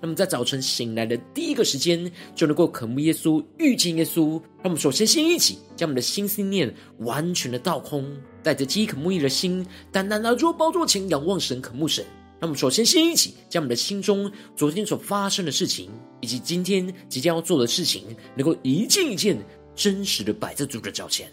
那么在早晨醒来的第一个时间，就能够渴慕耶稣、遇见耶稣。让我们首先先一起将我们的心思念完全的倒空，带着饥渴慕义的心，单单来到宝座前仰望神、渴慕神。那么首先先一起将我们的心中昨天所发生的事情，以及今天即将要做的事情，能够一件一件真实的摆在主的脚前。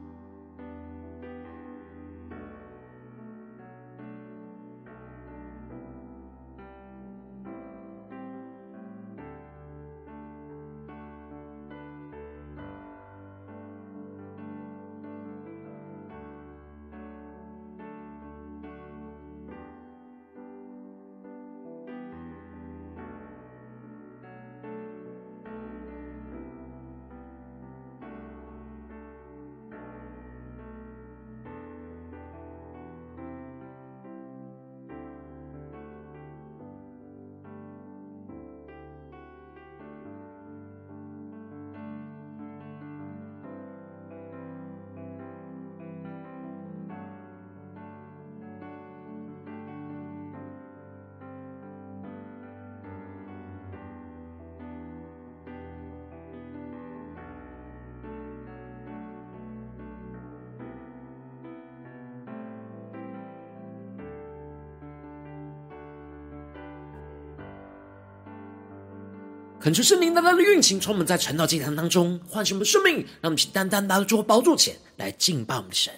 恳求圣灵单单的运行，充满在传道祭坛当中，唤醒我们生命，让我们去单单来到主宝座前来敬拜我们的神。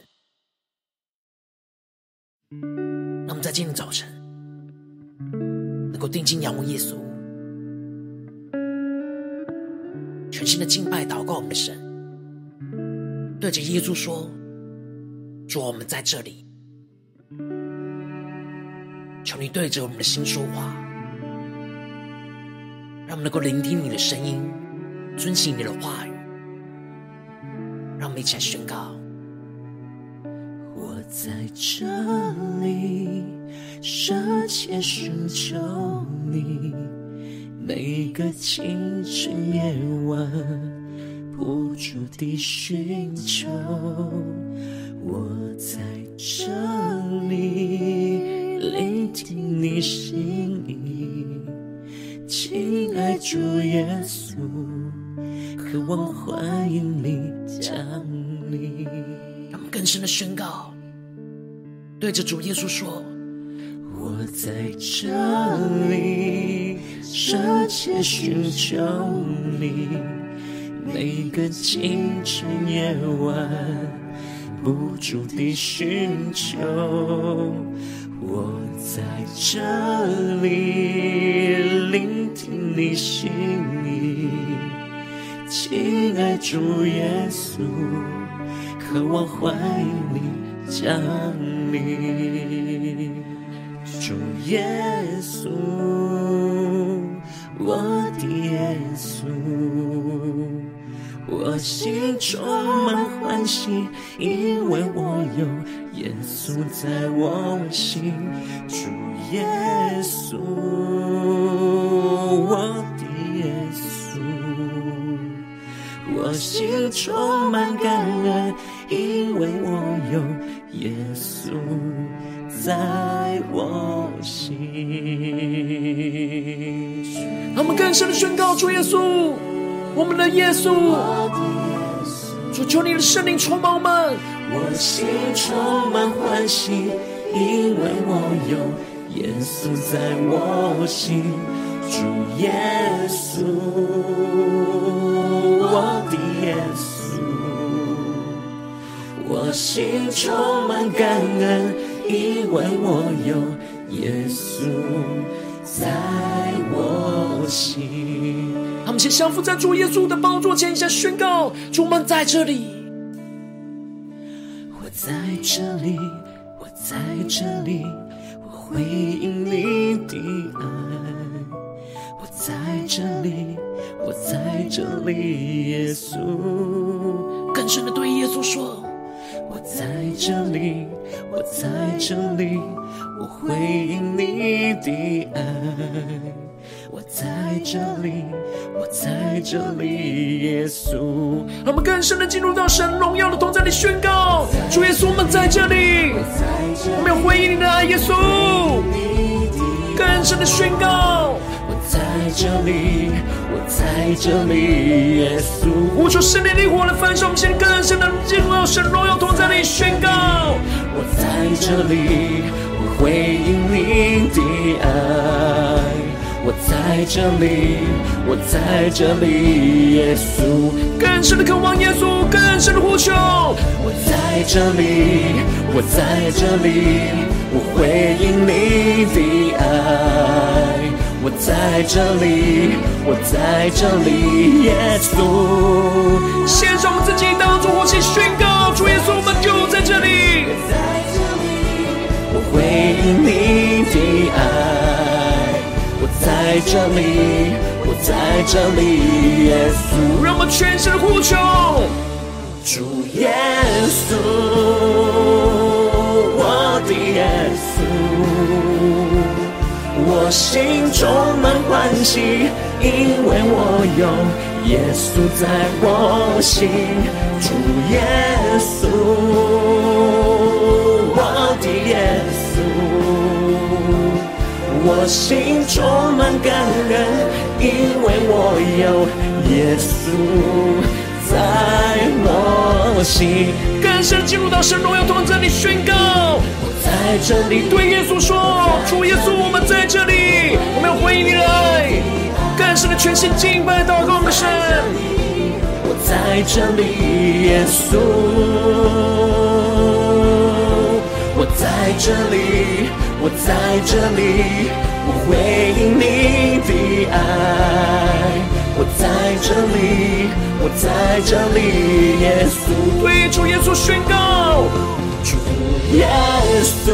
让我们在今天早晨能够定睛仰望耶稣，全心的敬拜祷告我们的神，对着耶稣说：“主，我们在这里，求你对着我们的心说话。”让我们能够聆听你的声音，遵行你的话语。让我们一起来宣告：我在这里，深切寻求你，每个清晨夜晚，不住地寻求。我在这里，聆听你心意。亲爱主耶稣，渴望欢迎你降临。让我们更深的宣告，对着主耶稣说：我在这里，深切寻求你，每个清晨夜晚，不住地寻求。我在这里，聆听你心意，亲爱主耶稣，渴望欢迎你降临。主耶稣，我的耶稣，我心充满欢喜，因为我有。耶稣在我心，主耶稣，我的耶稣，我心充满感恩，因为我有耶稣在我心。让我们更深的宣告：主耶稣，我们的耶稣，主求你的圣灵充满我们。我心充满欢喜，因为我有耶稣在我心。主耶稣，我的耶稣，我心充满感恩，因为我有耶稣在我心。他们先相扶在主耶稣的宝座前，一下宣告：主们在这里。在这里，我在这里，我回应你的爱。我在这里，我在这里，耶稣。更深的对耶稣说：我在这里，我在这里，我回应你的爱。我在这里，我在这里，耶稣。让我们更深的进入到神荣耀的同在里宣告：主耶稣，我们在这里，我们要回应你的爱，耶稣。更深的宣告：我在这里，我在这里，耶稣。呼求圣灵的火来焚烧，我们现在更深的进入到神荣耀同在里宣告：我在这里，我回应你的爱。我在这里，我在这里，耶稣。更深的渴望耶稣，更深的呼求。我在这里，我在这里，我回应你的爱。我在这里，我在这里，耶稣。献上我自己当作活祭宣告，主耶稣，我们就在这里。我在这里，我回应你的爱。在这里，我在这里，耶稣。让我们全身呼求，主耶稣，我的耶稣，我心充满欢喜，因为我有耶稣在我心。主耶稣，我的耶稣。我心充满感恩，因为我有耶稣在我心。更深进入到神荣耀同在里宣告，我在这里对耶稣说：主耶稣，我们在这里，我们要回应你的爱。更深的全心敬拜祷告我们的神。我在这里，耶稣，我在这里。我在这里，我回应你的爱。我在这里，我在这里，耶稣。对主耶稣宣告，主耶稣，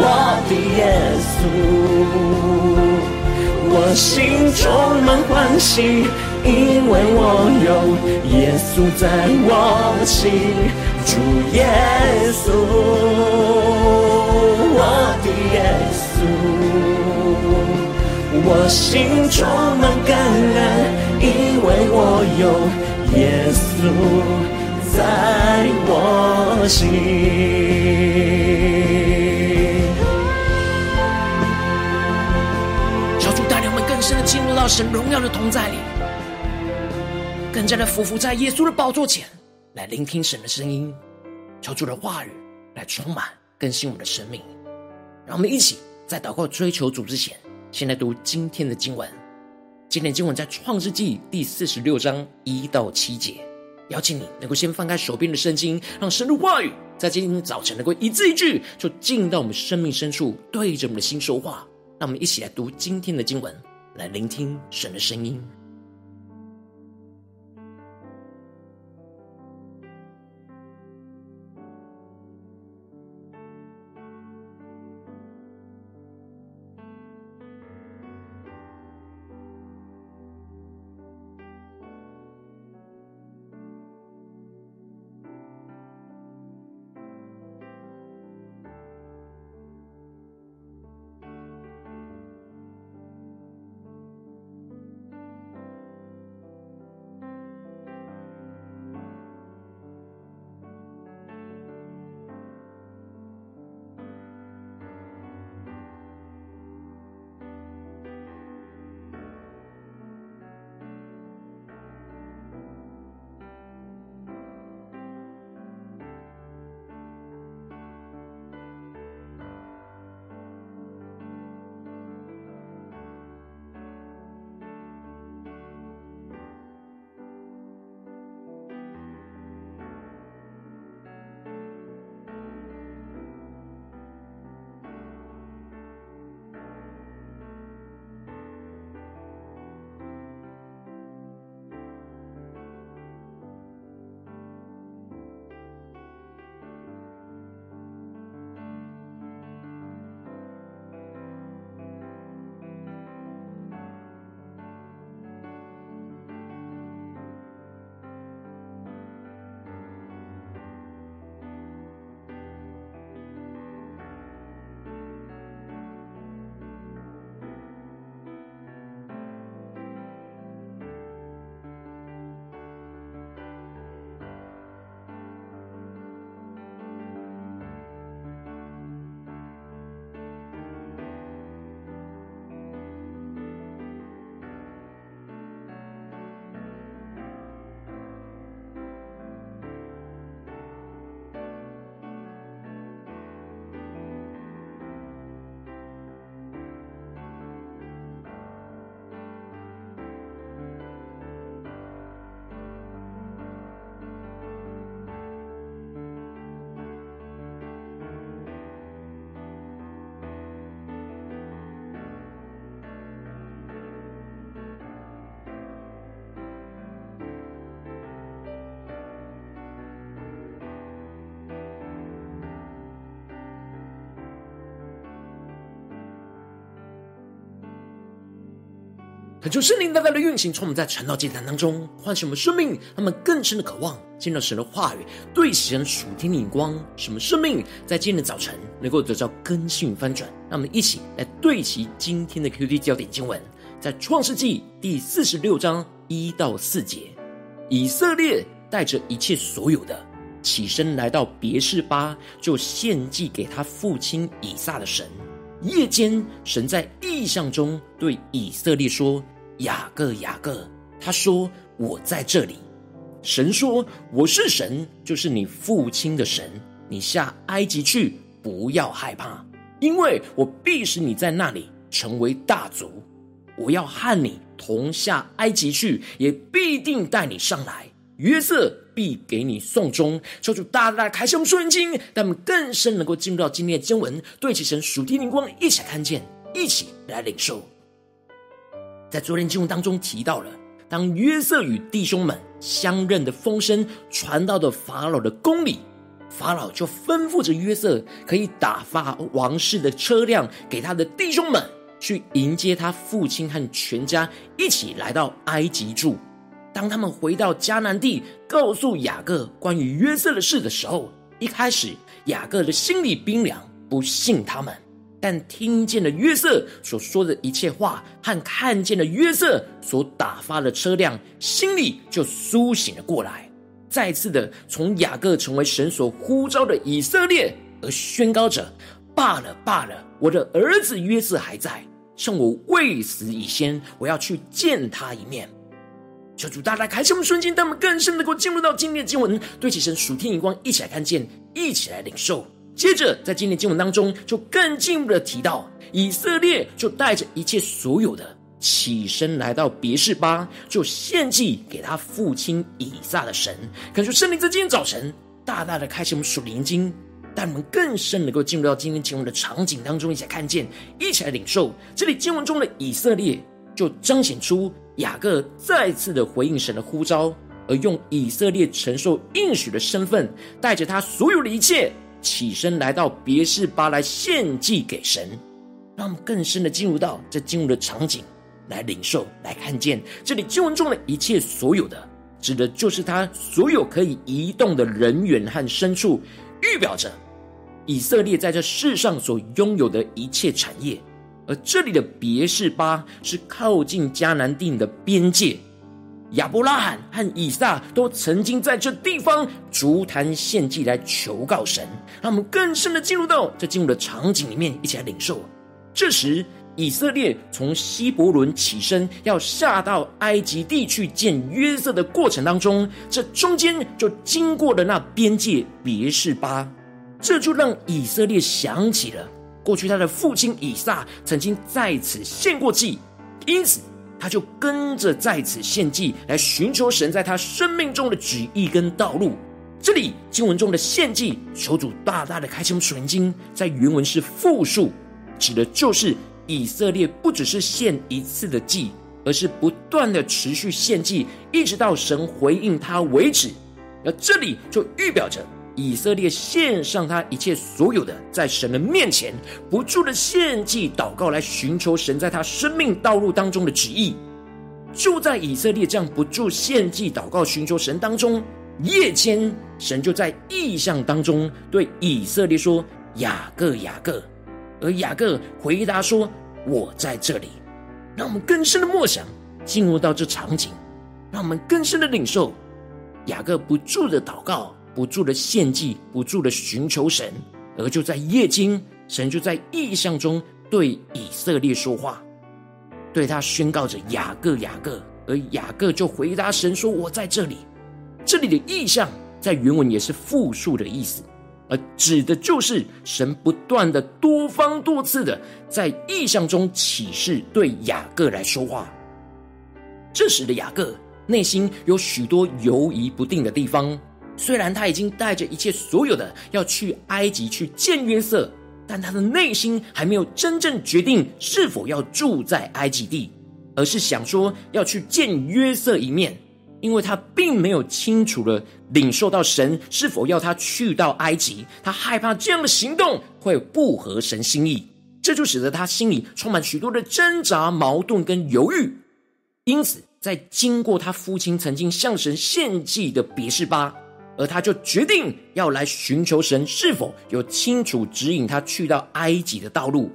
我的耶稣，我心充满欢喜，因为我有耶稣在我心。主耶稣，我的耶稣，我心充满感恩，因为我有耶稣在我心。求主带领我们更深的进入到神荣耀的同在里，更加的俯伏在耶稣的宝座前。来聆听神的声音，求主的话语来充满更新我们的生命。让我们一起在祷告追求主之前，先来读今天的经文。今天经文在创世记第四十六章一到七节。邀请你能够先翻开手边的圣经，让神的话语在今天早晨能够一字一句，就进到我们生命深处，对着我们的心说话。让我们一起来读今天的经文，来聆听神的声音。恳求圣灵大大的运行，从我们在传道祭坛当中唤醒我们生命，他们更深的渴望见到神的话语，对齐神属天的眼光，使我们生命在今天的早晨能够得到更新翻转。让我们一起来对齐今天的 QD 焦点经文，在创世纪第四十六章一到四节，以色列带着一切所有的起身来到别是巴，就献祭给他父亲以撒的神。夜间，神在异象中对以色列说：“雅各，雅各。”他说：“我在这里。”神说：“我是神，就是你父亲的神。你下埃及去，不要害怕，因为我必使你在那里成为大族。我要和你同下埃及去，也必定带你上来。”约瑟必给你送终，求主大大开箱说人经，让我们更深能够进入到今天的经文，对齐神属天灵光，一起来看见，一起来领受。在昨天经文当中提到了，当约瑟与弟兄们相认的风声传到了法老的宫里，法老就吩咐着约瑟，可以打发王室的车辆给他的弟兄们去迎接他父亲和全家一起来到埃及住。当他们回到迦南地，告诉雅各关于约瑟的事的时候，一开始雅各的心里冰凉，不信他们。但听见了约瑟所说的一切话，和看见了约瑟所打发的车辆，心里就苏醒了过来，再次的从雅各成为神所呼召的以色列，而宣告着：罢了，罢了，我的儿子约瑟还在，趁我未死以先，我要去见他一面。求主大大开启我们瞬间，让我们更深能够进入到今天的经文，对齐神属天荧光，一起来看见，一起来领受。接着，在今天经文当中，就更进一步的提到，以色列就带着一切所有的，起身来到别是巴，就献祭给他父亲以撒的神。感谢圣灵在今天早晨大大的开启我们属灵经，让我们更深能够进入到今天经文的场景当中，一起来看见，一起来领受。这里经文中的以色列，就彰显出。雅各再次的回应神的呼召，而用以色列承受应许的身份，带着他所有的一切，起身来到别是巴来献祭给神，让我们更深的进入到这经文的场景来领受、来看见。这里经文中的一切所有的，指的就是他所有可以移动的人员和牲畜，预表着以色列在这世上所拥有的一切产业。而这里的别是巴是靠近迦南地的边界，亚伯拉罕和以撒都曾经在这地方筑坛献祭来求告神，让我们更深的进入到这进入的场景里面，一起来领受。这时，以色列从希伯仑起身，要下到埃及地去见约瑟的过程当中，这中间就经过了那边界别是巴，这就让以色列想起了。过去他的父亲以撒曾经在此献过祭，因此他就跟着在此献祭，来寻求神在他生命中的旨意跟道路。这里经文中的献祭，求主大大的开启属灵经，在原文是复数，指的就是以色列不只是献一次的祭，而是不断的持续献祭，一直到神回应他为止。而这里就预表着。以色列献上他一切所有的，在神的面前不住的献祭祷告，来寻求神在他生命道路当中的旨意。就在以色列这样不住献祭祷告寻求神当中，夜间神就在异象当中对以色列说：“雅各，雅各。”而雅各回答说：“我在这里。”让我们更深的默想，进入到这场景，让我们更深的领受雅各不住的祷告。不住的献祭，不住的寻求神，而就在夜间，神就在异象中对以色列说话，对他宣告着雅各雅各，而雅各就回答神说：“我在这里。”这里的异象在原文也是复数的意思，而指的就是神不断的多方多次的在异象中启示对雅各来说话。这时的雅各内心有许多犹疑不定的地方。虽然他已经带着一切所有的要去埃及去见约瑟，但他的内心还没有真正决定是否要住在埃及地，而是想说要去见约瑟一面，因为他并没有清楚的领受到神是否要他去到埃及，他害怕这样的行动会不合神心意，这就使得他心里充满许多的挣扎、矛盾跟犹豫。因此，在经过他父亲曾经向神献祭的别是巴，而他就决定要来寻求神是否有清楚指引他去到埃及的道路。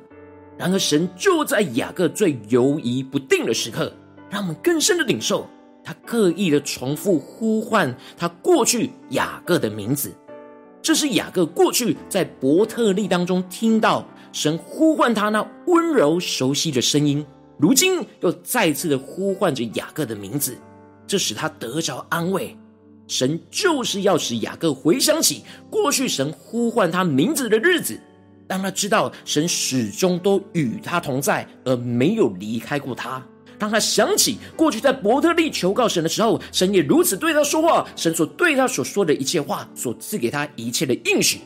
然而，神就在雅各最犹疑不定的时刻，让我们更深的领受，他刻意的重复呼唤他过去雅各的名字。这是雅各过去在伯特利当中听到神呼唤他那温柔熟悉的声音，如今又再次的呼唤着雅各的名字，这使他得着安慰。神就是要使雅各回想起过去神呼唤他名字的日子。让他知道神始终都与他同在，而没有离开过他。让他想起过去在伯特利求告神的时候，神也如此对他说话。神所对他所说的一切话，所赐给他一切的应许。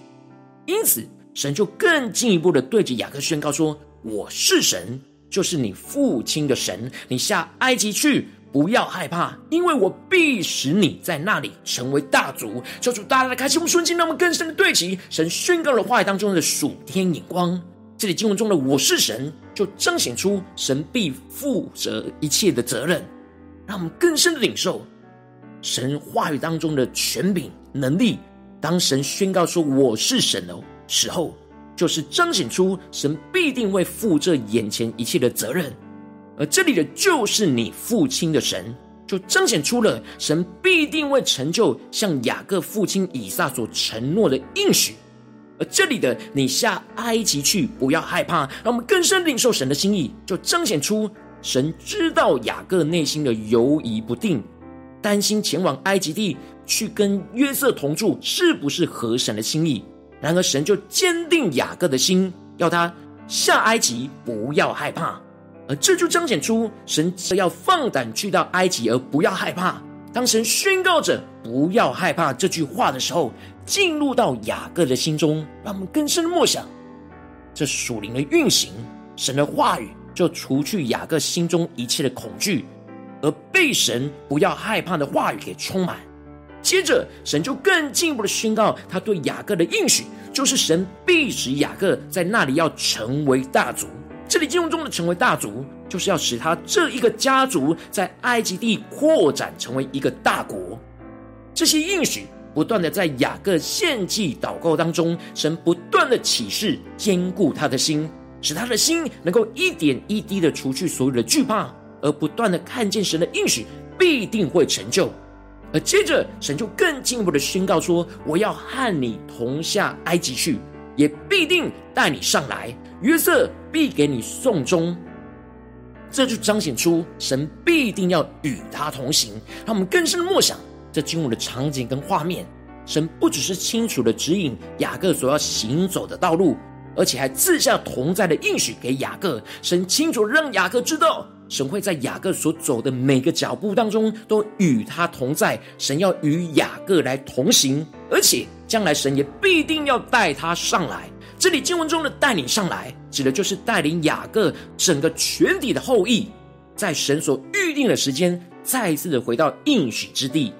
因此，神就更进一步的对着雅各宣告说：“我是神，就是你父亲的神。你下埃及去。”不要害怕，因为我必使你在那里成为大族。求主大大的开启我们瞬间，让我们更深的对齐神宣告了话语当中的属天眼光。这里经文中的“我是神”，就彰显出神必负责一切的责任，让我们更深的领受神话语当中的权柄能力。当神宣告说“我是神”的时候，就是彰显出神必定会负这眼前一切的责任。而这里的就是你父亲的神，就彰显出了神必定会成就向雅各父亲以撒所承诺的应许。而这里的你下埃及去，不要害怕，让我们更深领受神的心意，就彰显出神知道雅各内心的犹疑不定，担心前往埃及地去跟约瑟同住是不是合神的心意。然而神就坚定雅各的心，要他下埃及，不要害怕。而这就彰显出神要放胆去到埃及，而不要害怕。当神宣告着“不要害怕”这句话的时候，进入到雅各的心中，让我们更深的默想这属灵的运行。神的话语就除去雅各心中一切的恐惧，而被神“不要害怕”的话语给充满。接着，神就更进一步的宣告他对雅各的应许，就是神必使雅各在那里要成为大族。这里经文中的成为大族，就是要使他这一个家族在埃及地扩展成为一个大国。这些应许不断的在雅各献祭祷告当中，神不断的启示，坚固他的心，使他的心能够一点一滴的除去所有的惧怕，而不断的看见神的应许必定会成就。而接着神就更进一步的宣告说：“我要和你同下埃及去，也必定带你上来。”约瑟必给你送终，这就彰显出神必定要与他同行。让我们更深的默想这经文的场景跟画面。神不只是清楚的指引雅各所要行走的道路，而且还赐下同在的应许给雅各。神清楚让雅各知道，神会在雅各所走的每个脚步当中都与他同在。神要与雅各来同行，而且将来神也必定要带他上来。这里经文中的带领上来，指的就是带领雅各整个全体的后裔，在神所预定的时间，再一次的回到应许之地。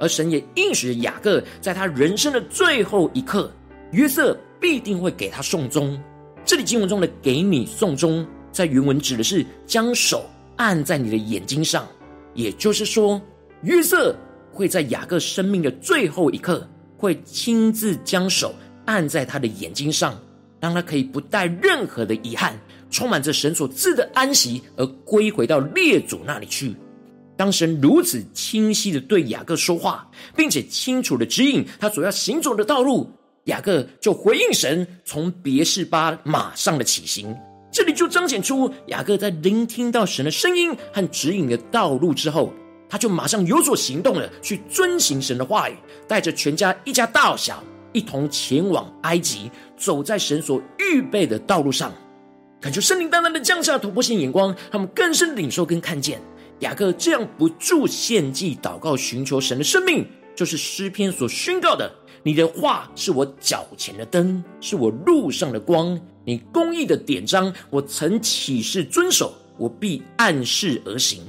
而神也应许雅各，在他人生的最后一刻，约瑟必定会给他送终。这里经文中的“给你送终”在原文指的是将手按在你的眼睛上，也就是说，约瑟会在雅各生命的最后一刻，会亲自将手。按在他的眼睛上，让他可以不带任何的遗憾，充满着神所赐的安息，而归回到列祖那里去。当神如此清晰的对雅各说话，并且清楚的指引他所要行走的道路，雅各就回应神，从别是巴马上的起行。这里就彰显出雅各在聆听到神的声音和指引的道路之后，他就马上有所行动了，去遵行神的话语，带着全家一家大小。一同前往埃及，走在神所预备的道路上，感觉圣灵单单的降下突破性眼光，他们更深领受跟看见雅各这样不住献祭祷告寻求神的生命，就是诗篇所宣告的：“你的话是我脚前的灯，是我路上的光。你公义的典章，我曾起誓遵守，我必按事而行。”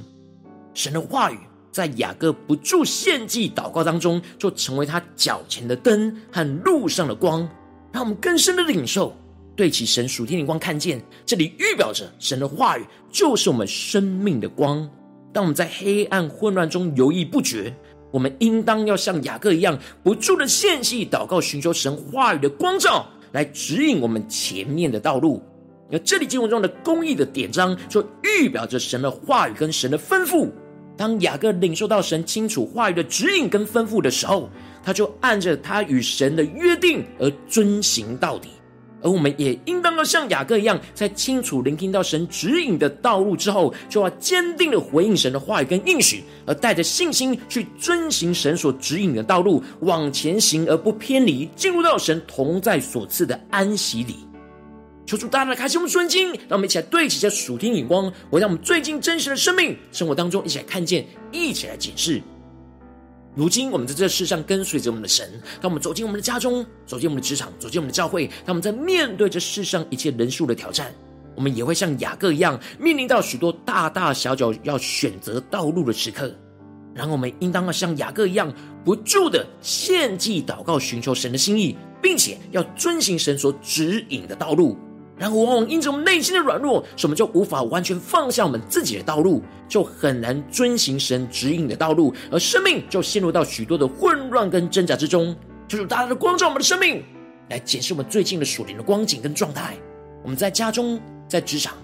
神的话语。在雅各不住献祭祷告当中，就成为他脚前的灯和路上的光，让我们更深的领受，对其神属天的光，看见这里预表着神的话语就是我们生命的光。当我们在黑暗混乱中犹豫不决，我们应当要像雅各一样，不住的献祭祷告，寻求神话语的光照，来指引我们前面的道路。而这里经文中的公义的典章，就预表着神的话语跟神的吩咐。当雅各领受到神清楚话语的指引跟吩咐的时候，他就按着他与神的约定而遵行到底。而我们也应当要像雅各一样，在清楚聆听到神指引的道路之后，就要坚定的回应神的话语跟应许，而带着信心去遵行神所指引的道路，往前行而不偏离，进入到神同在所赐的安息里。求主大大的开启我们顺经，让我们一起来对齐这属天眼光，回到我们最近真实的生命生活当中，一起来看见，一起来解释。如今，我们在这世上跟随着我们的神。当我们走进我们的家中，走进我们的职场，走进我们的教会，当我们在面对这世上一切人数的挑战，我们也会像雅各一样，面临到许多大大小小要选择道路的时刻。然后，我们应当要像雅各一样，不住的献祭祷告，寻求神的心意，并且要遵行神所指引的道路。然后，往往因着我们内心的软弱，使我们就无法完全放下我们自己的道路，就很难遵行神指引的道路，而生命就陷入到许多的混乱跟挣扎之中。求主大大的光照我们的生命，来检视我们最近的属灵的光景跟状态。我们在家中、在职场、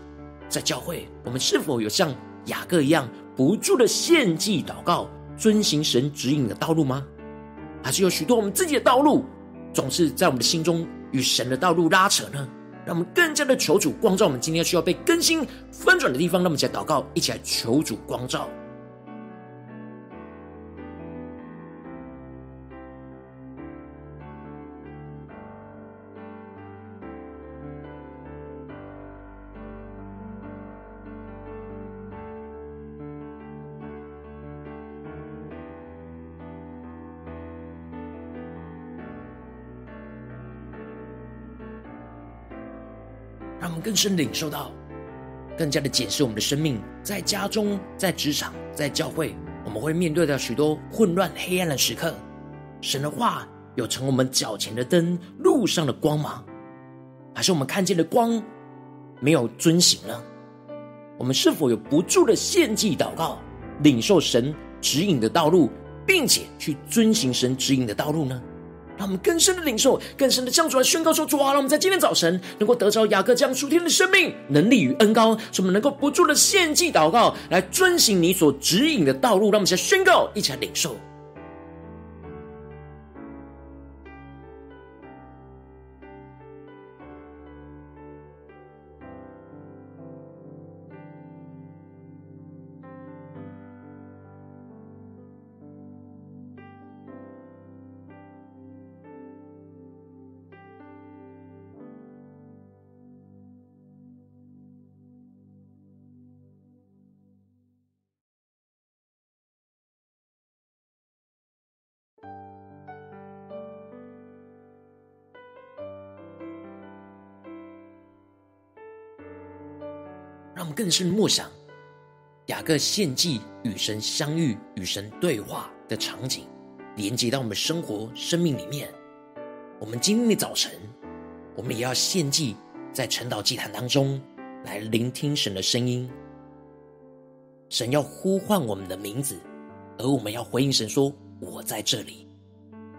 在教会，我们是否有像雅各一样不住的献祭祷告，遵行神指引的道路吗？还是有许多我们自己的道路，总是在我们的心中与神的道路拉扯呢？让我们更加的求主光照我们今天需要被更新翻转的地方，那我们起来祷告，一起来求主光照。更深领受到，更加的检视我们的生命，在家中、在职场、在教会，我们会面对到许多混乱、黑暗的时刻。神的话有成我们脚前的灯，路上的光芒？还是我们看见的光没有遵行呢？我们是否有不住的献祭祷告，领受神指引的道路，并且去遵行神指引的道路呢？让我们更深的领受，更深的向主来宣告说：“主啊，让我们在今天早晨能够得着雅各这样属天的生命、能力与恩膏，使我们能够不住的献祭祷告，来遵行你所指引的道路。”让我们一起宣告，一起来领受。更深默想雅各献祭与神相遇、与神对话的场景，连接到我们生活、生命里面。我们今天的早晨，我们也要献祭在晨祷祭坛当中，来聆听神的声音。神要呼唤我们的名字，而我们要回应神说：“我在这里。”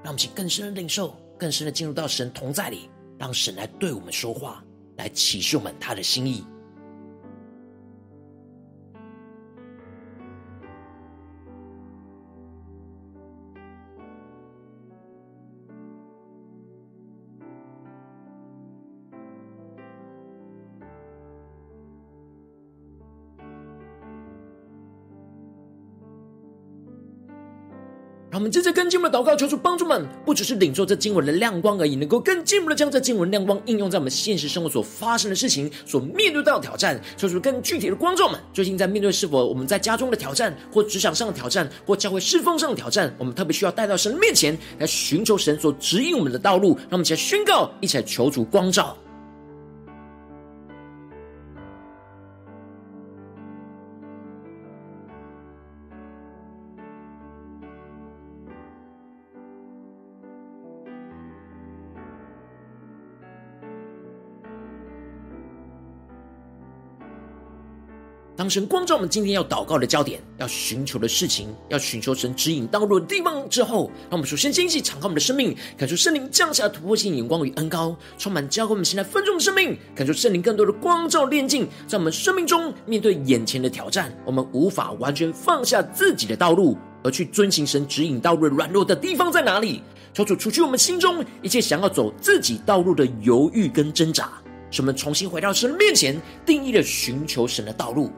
让我们去更深的领受，更深的进入到神同在里，让神来对我们说话，来启示我们他的心意。让我们接着更进一步的祷告，求主帮助们，不只是领受这经文的亮光而已，能够更进一步的将这经文亮光应用在我们现实生活所发生的事情、所面对到的挑战。求主更具体的光照们，最近在面对是否我们在家中的挑战，或职场上的挑战，或教会侍奉上的挑战，我们特别需要带到神面前来寻求神所指引我们的道路。让我们一起来宣告，一起来求主光照。神光照我们今天要祷告的焦点，要寻求的事情，要寻求神指引道路的地方之后，让我们首先先一起敞开我们的生命，感受圣灵降下突破性眼光与恩膏，充满浇灌我们现在分众的生命，感受圣灵更多的光照炼净，在我们生命中面对眼前的挑战，我们无法完全放下自己的道路，而去遵行神指引道路软弱的地方在哪里？求主除去我们心中一切想要走自己道路的犹豫跟挣扎。使我们重新回到神面前，定义了寻求神的道路。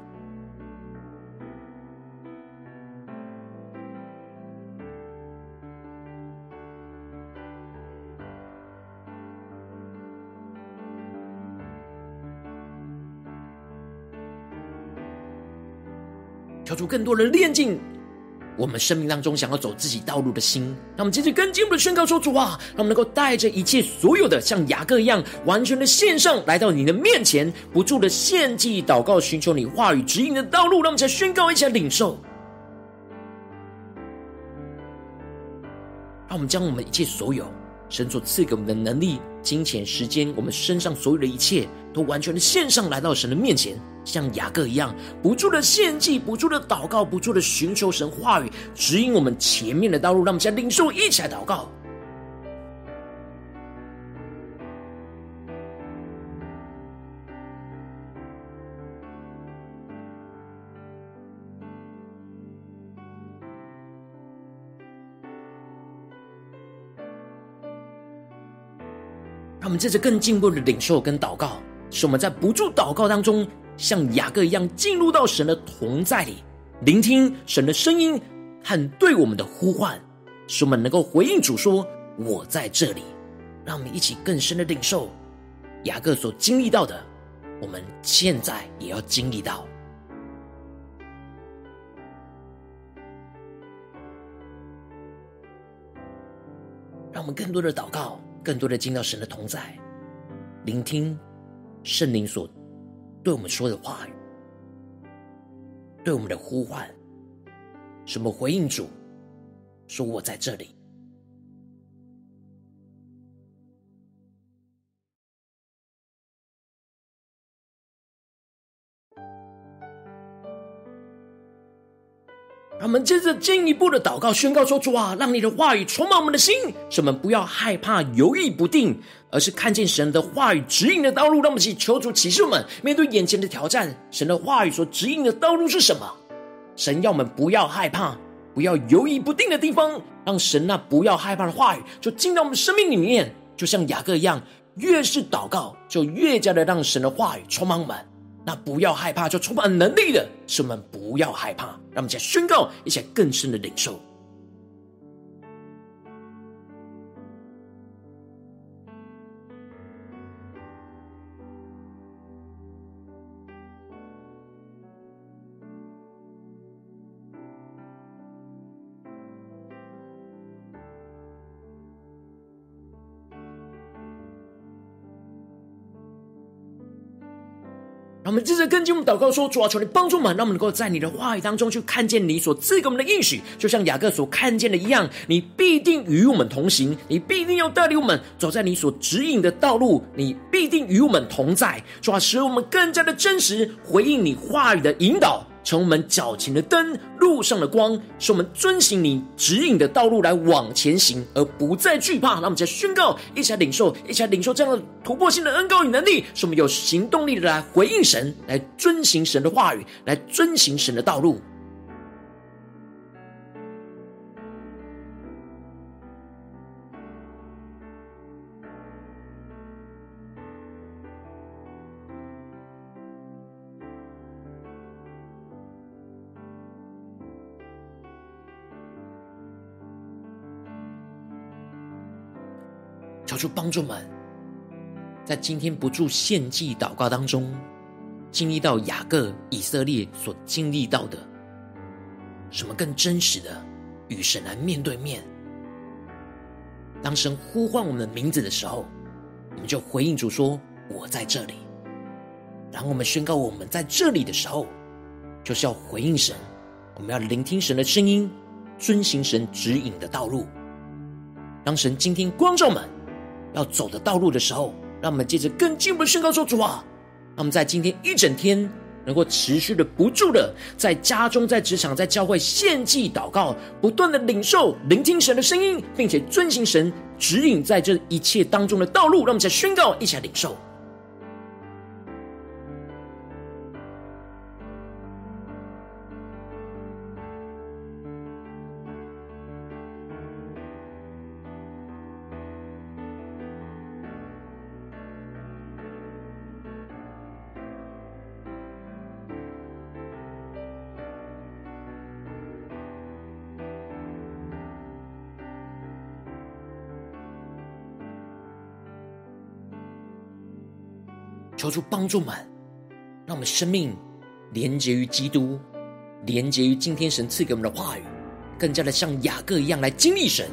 更多的炼净。我们生命当中想要走自己道路的心，让我们接着跟进一步的宣告说：主啊，让我们能够带着一切所有的，像雅各一样，完全的献上来到你的面前，不住的献祭、祷告，寻求你话语指引的道路。让我们再宣告一下领受，让我们将我们一切所有神所赐给我们的能力、金钱、时间，我们身上所有的一切，都完全的献上来到神的面前。像雅各一样，不住的献祭，不住的祷告，不住的寻求神话语，指引我们前面的道路。让我们先领受，一起来祷告。我们接着更进步的领受跟祷告，使我们在不住祷告当中。像雅各一样进入到神的同在里，聆听神的声音和对我们的呼唤，使我们能够回应主说：“我在这里。”让我们一起更深的领受雅各所经历到的，我们现在也要经历到。让我们更多的祷告，更多的进到神的同在，聆听圣灵所。对我们说的话语，对我们的呼唤，什么回应主，说我在这里。让我们接着进一步的祷告宣告说：“主啊，让你的话语充满我们的心，使我们不要害怕犹豫不定，而是看见神的话语指引的道路。让我们去求主启示我们，面对眼前的挑战，神的话语所指引的道路是什么？神要我们不要害怕，不要犹豫不定的地方，让神那不要害怕的话语就进到我们生命里面，就像雅各一样，越是祷告，就越加的让神的话语充满我们。”那不要害怕，就充满能力的，是我们不要害怕。让我们再宣告一些更深的领受。让我们接着跟进我们祷告说：主啊，求你帮助我们，让我们能够在你的话语当中去看见你所赐给我们的应许，就像雅各所看见的一样。你必定与我们同行，你必定要带领我们走在你所指引的道路，你必定与我们同在。主啊，使我们更加的真实回应你话语的引导。从我们脚前的灯，路上的光，是我们遵行你指引的道路来往前行，而不再惧怕。让我们再宣告，一起来领受，一起来领受这样的突破性的恩膏与能力，是我们有行动力的来回应神，来遵行神的话语，来遵行神的道路。主帮助们，在今天不住献祭祷告当中，经历到雅各、以色列所经历到的什么更真实的与神来面对面。当神呼唤我们的名字的时候，我们就回应主说：“我在这里。”然后我们宣告我们在这里的时候，就是要回应神，我们要聆听神的声音，遵行神指引的道路。当神今天光照们。要走的道路的时候，让我们接着更进一步的宣告说：“主啊，让我们在今天一整天能够持续的不住的在家中、在职场、在教会献祭祷告，不断的领受、聆听神的声音，并且遵行神指引在这一切当中的道路。让我们在宣告，一起来领受。主帮助们，让我们生命连接于基督，连接于今天神赐给我们的话语，更加的像雅各一样来经历神，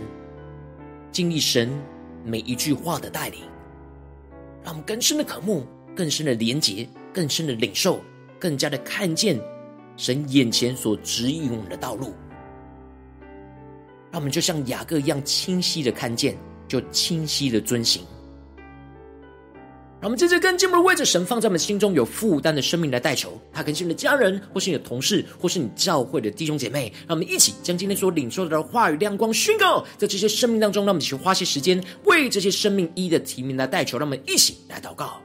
经历神每一句话的带领，让我们更深的渴慕，更深的连接，更深的领受，更加的看见神眼前所指引我们的道路，让我们就像雅各一样清晰的看见，就清晰的遵行。让我们接着跟进我们为着神放在我们心中有负担的生命来代求，他可能是你的家人，或是你的同事，或是你教会的弟兄姐妹。让我们一起将今天所领受的话语亮光宣告在这些生命当中。让我们一起花些时间为这些生命一的提名来代求。让我们一起来祷告。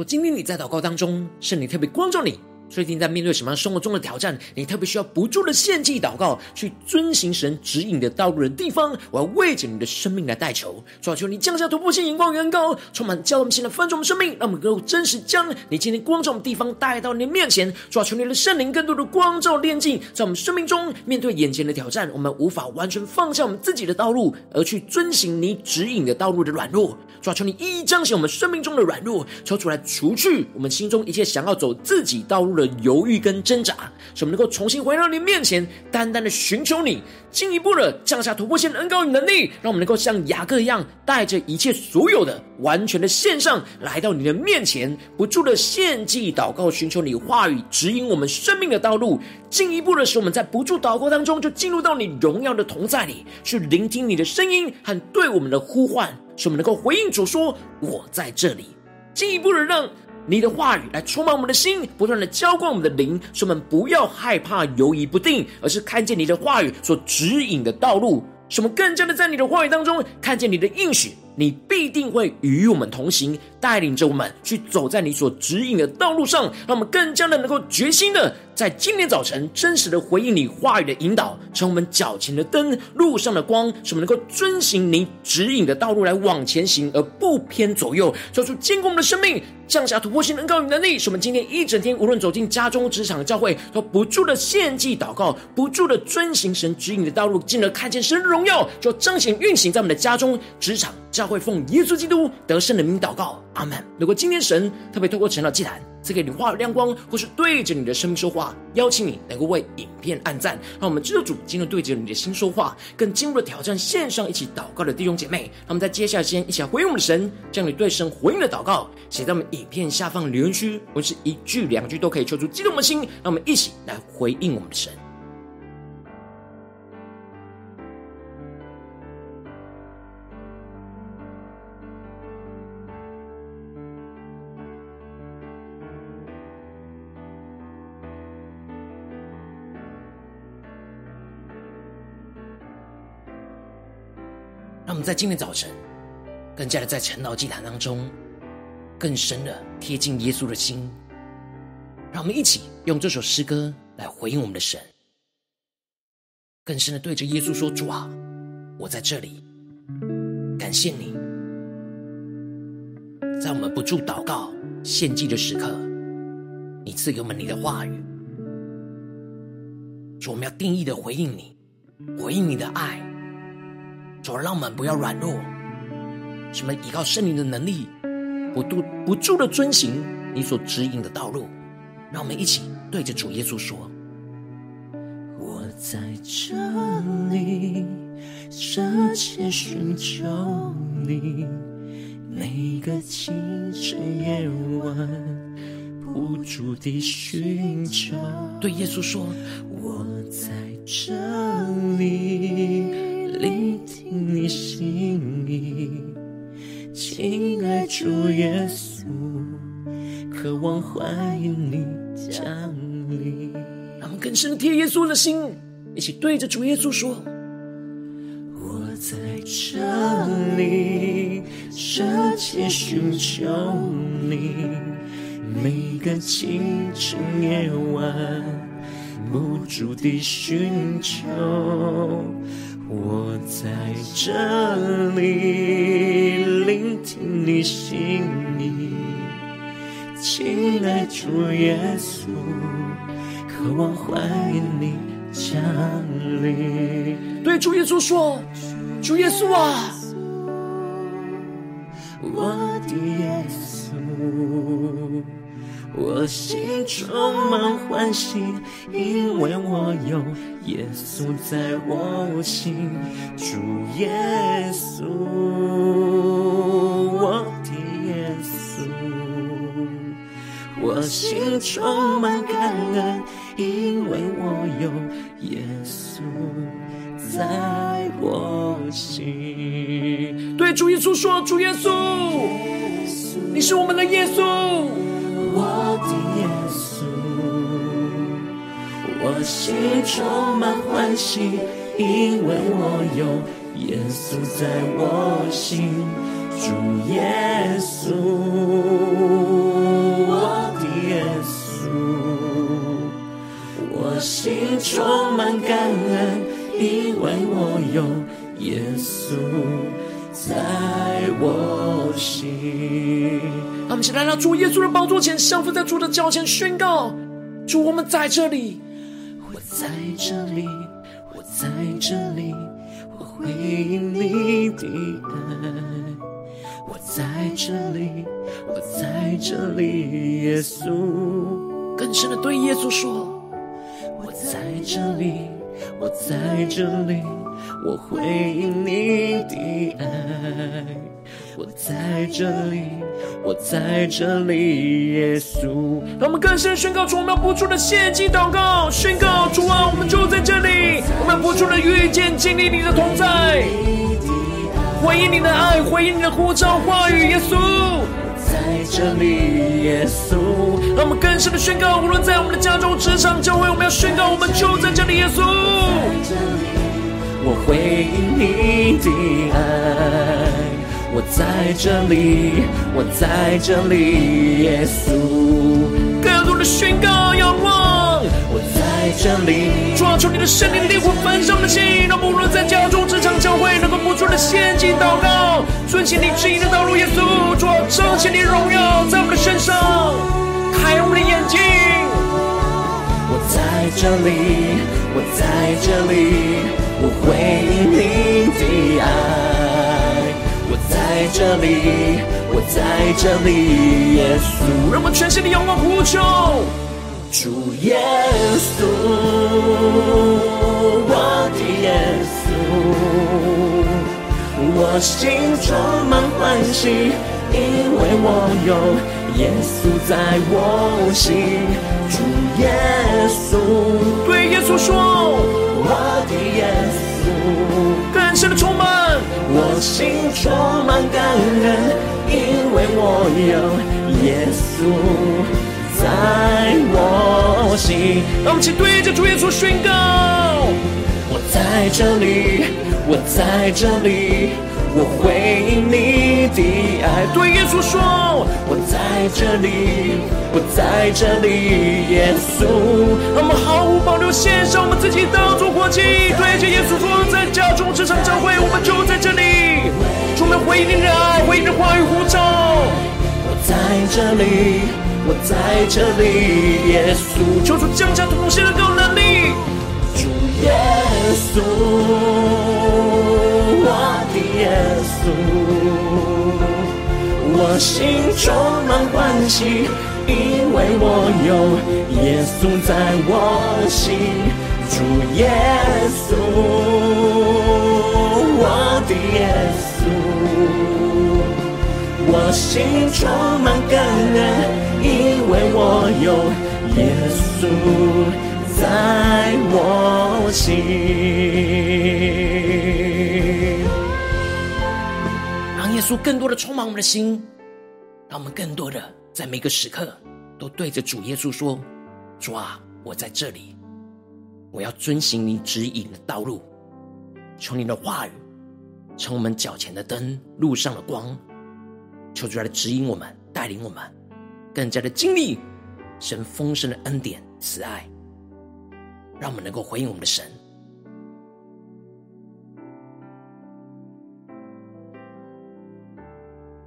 我经历你在祷告当中，圣灵特别光照你，最近在面对什么样生活中的挑战？你特别需要不住的献祭祷告，去遵行神指引的道路的地方，我要为着你的生命来代求。主啊，求你降下突破性、眼光、远高，充满教我们现在翻转我们生命，让我们能够真实将你今天光照我们地方带到你的面前。主啊，求你的圣灵更多的光照、炼净，在我们生命中面对眼前的挑战，我们无法完全放下我们自己的道路，而去遵行你指引的道路的软弱。主啊，求你一一彰显我们生命中的软弱，求主来除去我们心中一切想要走自己道路的犹豫跟挣扎，使我们能够重新回到你面前，单单的寻求你，进一步的降下突破性的恩膏与能力，让我们能够像雅各一样，带着一切所有的完全的献上，来到你的面前，不住的献祭祷告，寻求你话语指引我们生命的道路，进一步的使我们在不住祷告当中，就进入到你荣耀的同在里，去聆听你的声音和对我们的呼唤。使我们能够回应主说：“我在这里。”进一步的让你的话语来充满我们的心，不断的浇灌我们的灵，使我们不要害怕犹疑不定，而是看见你的话语所指引的道路。使我们更加的在你的话语当中看见你的应许，你必定会与我们同行，带领着我们去走在你所指引的道路上，让我们更加的能够决心的。在今天早晨，真实的回应你话语的引导，成我们脚前的灯，路上的光，使我们能够遵行你指引的道路来往前行，而不偏左右，做出坚固我们的生命，降下突破性的恩膏与能力，使我们今天一整天，无论走进家中、职场、教会，都不住的献祭祷告，不住的遵行神指引的道路，进而看见神的荣耀，就彰显运行在我们的家中、职场、教会，奉耶稣基督得胜的名祷告，阿门。如果今天神特别透过晨祷祭坛，赐给你话语亮光，或是对着你的生命说话，邀请你能够为影片按赞，让我们知道主今天对着你的心说话，更进入了挑战线上一起祷告的弟兄姐妹。那我们在接下来时间一起来回应我们的神，将你对神回应的祷告写在我们影片下方留言区，或是一句两句都可以，求出激动的心，让我们一起来回应我们的神。在今天早晨，更加的在晨祷祭坛当中，更深的贴近耶稣的心。让我们一起用这首诗歌来回应我们的神，更深的对着耶稣说：“主啊，我在这里，感谢你，在我们不住祷告献祭的时刻，你赐给我们你的话语。主，我们要定义的回应你，回应你的爱。主，让我们不要软弱，什么依靠圣灵的能力，不度不住的遵行你所指引的道路。让我们一起对着主耶稣说：“我在这里，深切寻求你，每个清晨夜晚，不住地寻求。”对耶稣说：“我在这里，主耶稣，渴望欢迎你。”降临，让我们更深的贴耶稣的心，一起对着主耶稣说：“我在这里，深切寻求你，每个清晨夜晚，不住地寻求。我在这里，聆听你心意。”亲爱主耶稣，渴望欢迎你降临。对主耶稣说：“主耶稣啊，我的耶稣，我心充满欢喜，因为我有耶稣在我心。主耶稣，我的耶稣。”我心充满感恩，因为我有耶稣在我心。对主耶稣说：“主耶稣，你是我们的耶稣，我的耶稣。我心充满欢喜，因为我有耶稣在我心。主耶稣。”我的耶稣，我心充满感恩，因为我有耶稣在我心。他们起来，来到主耶稣的宝座前，降伏在主的脚前，宣告：主，我们在这里，我在这里，我在这里，我回应你的爱。我在这里，我在这里，耶稣。更深的对耶稣说。我在这里，我在这里，我回应你的爱。我在这里，我在这里，耶稣。让我们更深宣告出我们要付出的献祭祷告，宣告主啊，我们就在这里，我们要付出的遇见经历你的同在，回应你的爱，回应你的呼召话语，耶稣。在这里，耶稣，让我们更深的宣告，无论在我们的家中、职场、教会，我们要宣告，我们就在这里，耶稣。在这里，我回应你的爱。我在这里，我在这里，耶稣。更多的宣告，仰望。我在这里，抓住你的圣灵的烈火焚烧的心，让无论在家中、职场、教会，能够付出的献祭祷告，遵行你指引的道路，耶稣，主要彰显你的荣耀在我们的身上，开我们的眼睛。我在这里，我在这里，我回应你的爱。我在这里，我在这里，耶稣。让我们全心的仰望呼求。主耶稣，我的耶稣，我心充满欢喜，因为我有耶稣在我心。主耶稣，对耶稣说，我的耶稣，神的充满，我心充满感恩，因为我有耶稣。在我心，让我们一起对着主耶稣宣告：我在这里，我在这里，我回应你的爱。对耶稣说：我在这里，我在这里，耶稣。让我们毫无保留献上我们自己当作活祭，对着耶稣说：在家中、职场、教会，我们就在这里，充满回应你的爱，回应你的话语呼召。我在这里。我在这里。耶稣，求主降下同心的高能力。主耶稣，耶稣，我心充满欢喜，因为我有耶稣在我心。主耶稣，我的耶稣，我心充满感恩，因为我有耶稣在我心。耶稣更多的充满我们的心，让我们更多的在每个时刻都对着主耶稣说：“主啊，我在这里。”我要遵行你指引的道路，求你的话语成我们脚前的灯，路上的光。求主来指引我们，带领我们，更加的经历神丰盛的恩典、慈爱，让我们能够回应我们的神。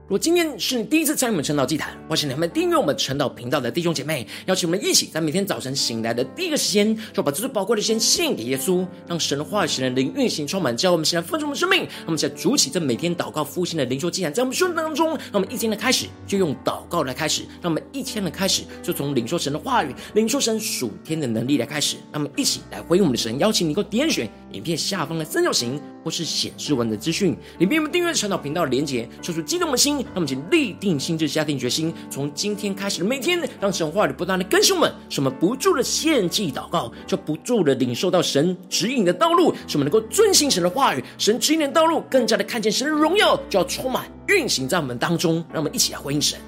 如果今天是你第一次参与我们晨祷祭坛，或是你还没订阅我们晨祷频道的弟兄姐妹，邀请我们一起在每天早晨醒来的第一个时间，就把这最宝贵的先献给耶稣，让神的话语、神的灵运行充满，教我们现在丰盛的生命。让我们现在主起这每天祷告复兴的灵修祭坛，在我们生命当中，让我们一天的开始就用祷告来开始，让我们一天的开始就从领受神的话语、领受神属天的能力来开始。让我们一起来回应我们的神，邀请你够点选影片下方的三角形，或是显示文的资讯，里面有订阅晨祷频道的连结，说出激动的心。让我们请立定心志，下定决心，从今天开始的每天，让神话语不断的更新我们，使我们不住的献祭祷告，就不住的领受到神指引的道路，使我们能够遵行神的话语，神指引的道路，更加的看见神的荣耀，就要充满运行在我们当中。让我们一起来回应神。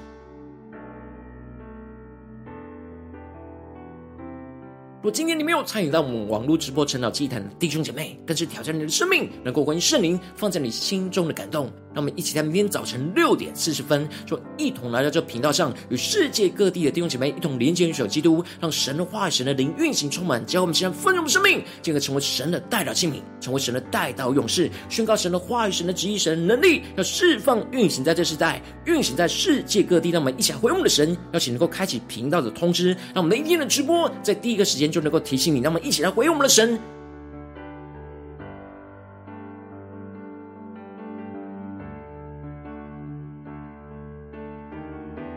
如果今天你没有参与到我们网络直播晨祷祭坛的弟兄姐妹，更是挑战你的生命，能够关于圣灵放在你心中的感动。让我们一起在明天早晨六点四十分，就一同来到这频道上，与世界各地的弟兄姐妹一同连接、联手基督，让神的话语、神的灵运行充满，教我们现在丰盛的生命，进而成为神的代表器皿，成为神的代祷勇士，宣告神的话语、神的旨意、神的能力，要释放运行在这时代，运行在世界各地。让我们一起来回应我们的神，邀请能够开启频道的通知，让我们每一天的直播在第一个时间。就能够提醒你，那么一起来回应我们的神。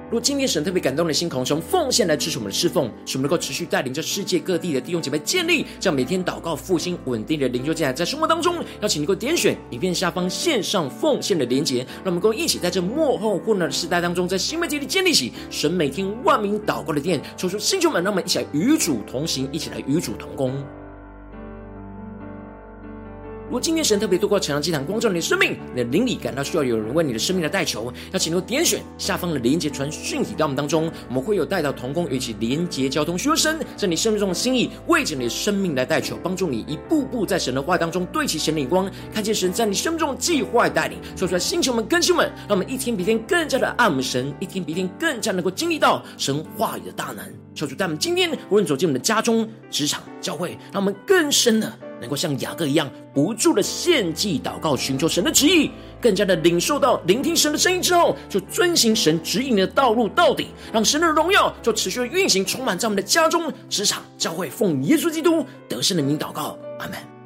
如果今天神特别感动的心，同时奉献来支持我们的侍奉，使我们能够持续带领着世界各地的弟兄姐妹建立这样每天祷告复兴稳定的灵修进来，在生活当中，邀请你能够点选影片下方线上奉献的连结，让我们能够一起在这幕后混乱的时代当中，在新媒体里建立起神每天万名祷告的殿，求出星球们，让我们一起来与主同行，一起来与主同工。如果今天神特别透过晨祷祭坛光照你的生命，你的灵里感到需要有人为你的生命来代求，要请你点选下方的连接传讯息到我们当中，我们会有带到同工与其连结交通，学生在你生命中的心意，为着你的生命来代求，帮助你一步步在神的话当中对齐神的光，看见神在你生命中的计划带领，说出来星球们、更新们，让我们一天比一天更加的爱我们神，一天比一天更加能够经历到神话语的大能。求主带我们今天无论走进我们的家中、职场、教会，让我们更深的。能够像雅各一样，不住的献祭祷告，寻求神的旨意，更加的领受到聆听神的声音之后，就遵行神指引的道路到底，让神的荣耀就持续的运行，充满在我们的家中、职场、教会，奉耶稣基督得胜的名祷告，阿门。